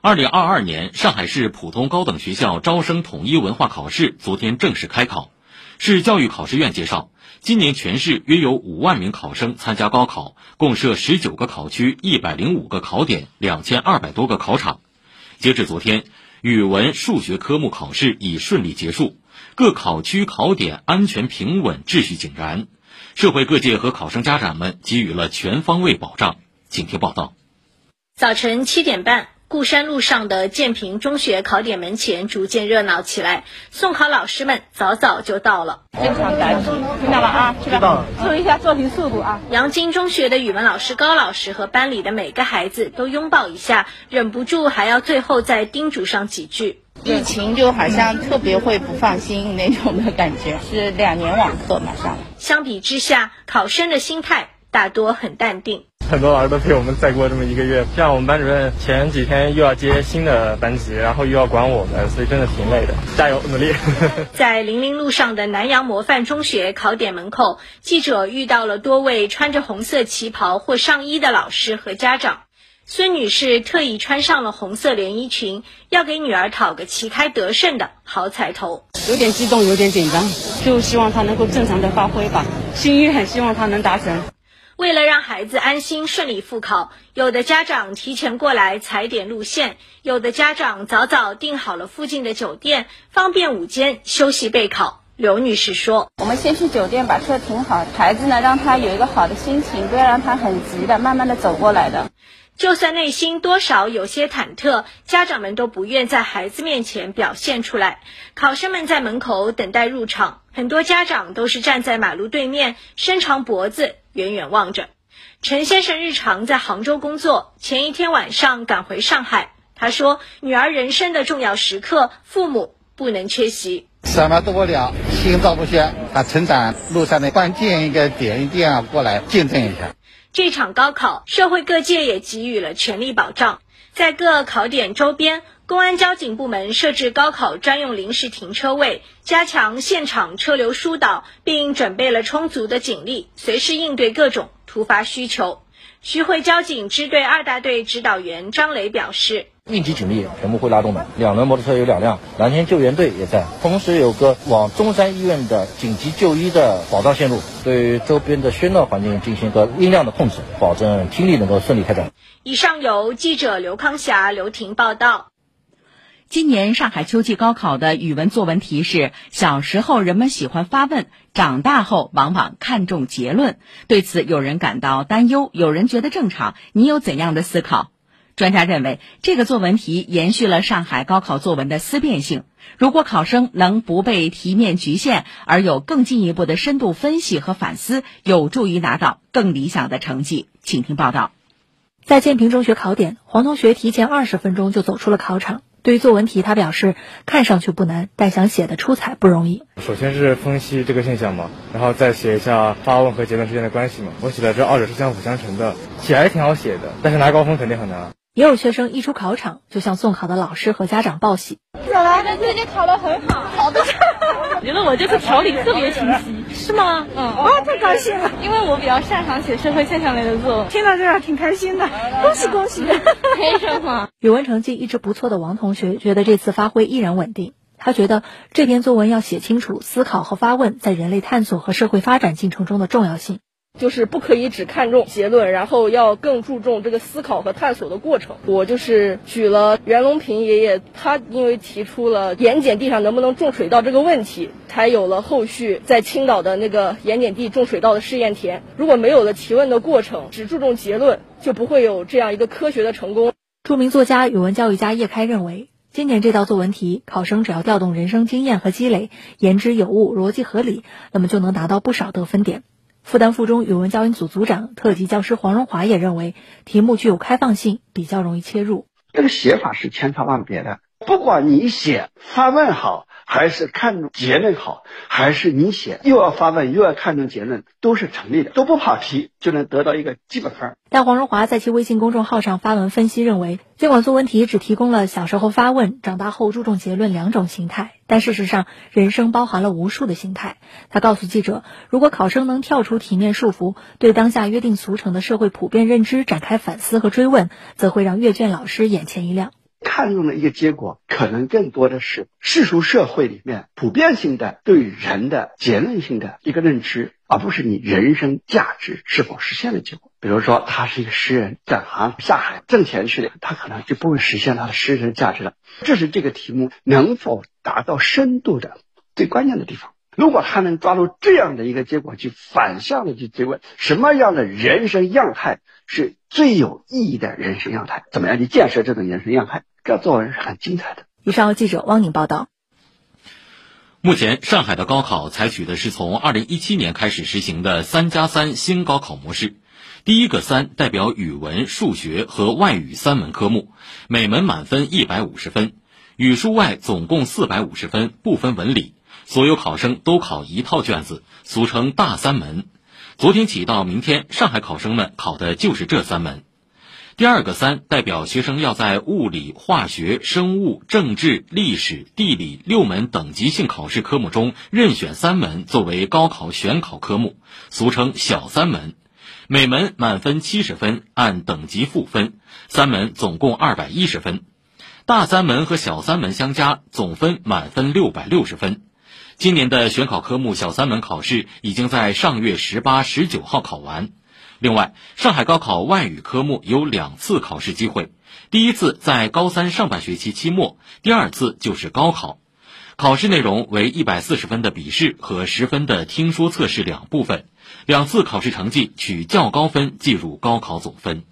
二零二二年上海市普通高等学校招生统一文化考试昨天正式开考。市教育考试院介绍，今年全市约有五万名考生参加高考，共设十九个考区、一百零五个考点、两千二百多个考场。截至昨天，语文、数学科目考试已顺利结束，各考区考点安全平稳，秩序井然。社会各界和考生家长们给予了全方位保障。请听报道。早晨七点半。固山路上的建平中学考点门前逐渐热闹起来，送考老师们早早就到了。非常感激，听到了啊？知道。注意一下做题速度啊！杨金中学的语文老师高老师和班里的每个孩子都拥抱一下，忍不住还要最后再叮嘱上几句。疫情就好像特别会不放心那种的感觉，是两年网课马上。相比之下，考生的心态大多很淡定。很多老师都陪我们再过这么一个月，像我们班主任前几天又要接新的班级，然后又要管我们，所以真的挺累的。加油，努力！在零陵路上的南阳模范中学考点门口，记者遇到了多位穿着红色旗袍或上衣的老师和家长。孙女士特意穿上了红色连衣裙，要给女儿讨个旗开得胜的好彩头。有点激动，有点紧张，就希望她能够正常的发挥吧，心愿希望她能达成。为了让孩子安心顺利复考，有的家长提前过来踩点路线，有的家长早早订好了附近的酒店，方便午间休息备考。刘女士说：“我们先去酒店把车停好，孩子呢让他有一个好的心情，不要让他很急的，慢慢的走过来的。就算内心多少有些忐忑，家长们都不愿在孩子面前表现出来。考生们在门口等待入场，很多家长都是站在马路对面，伸长脖子。”远远望着，陈先生日常在杭州工作，前一天晚上赶回上海。他说：“女儿人生的重要时刻，父母不能缺席。什么多了，心照不宣。他成长路上的关键一个点，一定要过来见证一下。”这场高考，社会各界也给予了全力保障，在各考点周边。公安交警部门设置高考专用临时停车位，加强现场车流疏导，并准备了充足的警力，随时应对各种突发需求。徐汇交警支队二大队指导员张磊表示：“应急警力全部会拉动的，两轮摩托车有两辆，蓝天救援队也在，同时有个往中山医院的紧急就医的保障线路，对周边的喧闹环境进行个音量的控制，保证听力能够顺利开展。”以上由记者刘康霞、刘婷报道。今年上海秋季高考的语文作文题是：小时候人们喜欢发问，长大后往往看重结论。对此，有人感到担忧，有人觉得正常。你有怎样的思考？专家认为，这个作文题延续了上海高考作文的思辨性。如果考生能不被题面局限，而有更进一步的深度分析和反思，有助于拿到更理想的成绩。请听报道。在建平中学考点，黄同学提前二十分钟就走出了考场。对于作文题，他表示看上去不难，但想写的出彩不容易。首先是分析这个现象嘛，然后再写一下发问和结论之间的关系嘛。我写的这二者是相辅相成的，写还是挺好写的，但是拿高分肯定很难。也有学生一出考场就向送考的老师和家长报喜。小兰，最近考得很好，好的。我觉得我这次条理特别清晰，是吗？嗯，哇，太高兴了，因为我比较擅长写社会现象类的作文。听到这儿挺开心的，恭喜恭喜！为什么？语文成绩一直不错的王同学觉得这次发挥依然稳定。他觉得这篇作文要写清楚思考和发问在人类探索和社会发展进程中的重要性。就是不可以只看重结论，然后要更注重这个思考和探索的过程。我就是举了袁隆平爷爷，他因为提出了盐碱地上能不能种水稻这个问题，才有了后续在青岛的那个盐碱地种水稻的试验田。如果没有了提问的过程，只注重结论，就不会有这样一个科学的成功。著名作家、语文教育家叶开认为，今年这道作文题，考生只要调动人生经验和积累，言之有物、逻辑合理，那么就能拿到不少得分点。复旦附中语文教研组组长、特级教师黄荣华也认为，题目具有开放性，比较容易切入。这个写法是千差万别的，不管你写发问好。还是看重结论好，还是你写又要发问又要看重结论，都是成立的，都不跑题就能得到一个基本分。但黄荣华在其微信公众号上发文分析认为，尽管作文题只提供了小时候发问、长大后注重结论两种形态，但事实上人生包含了无数的形态。他告诉记者，如果考生能跳出体面束缚，对当下约定俗成的社会普遍认知展开反思和追问，则会让阅卷老师眼前一亮。看重的一个结果，可能更多的是世俗社会里面普遍性的对人的结论性的一个认知，而不是你人生价值是否实现的结果。比如说，他是一个诗人，转行下海挣钱去了，他可能就不会实现他的诗人价值了。这是这个题目能否达到深度的最关键的地方。如果他能抓住这样的一个结果，去反向的去追问什么样的人生样态是最有意义的人生样态，怎么样去建设这种人生样态，这作文是很精彩的。以上由记者汪宁报道。目前，上海的高考采取的是从二零一七年开始实行的“三加三”新高考模式。第一个“三”代表语文、数学和外语三门科目，每门满分一百五十分，语数外总共四百五十分，不分文理。所有考生都考一套卷子，俗称“大三门”。昨天起到明天，上海考生们考的就是这三门。第二个“三”代表学生要在物理、化学、生物、政治、历史、地理六门等级性考试科目中任选三门作为高考选考科目，俗称“小三门”。每门满分七十分，按等级赋分，三门总共二百一十分。大三门和小三门相加，总分满分六百六十分。今年的选考科目小三门考试已经在上月十八、十九号考完。另外，上海高考外语科目有两次考试机会，第一次在高三上半学期期末，第二次就是高考。考试内容为一百四十分的笔试和十分的听说测试两部分，两次考试成绩取较高分计入高考总分。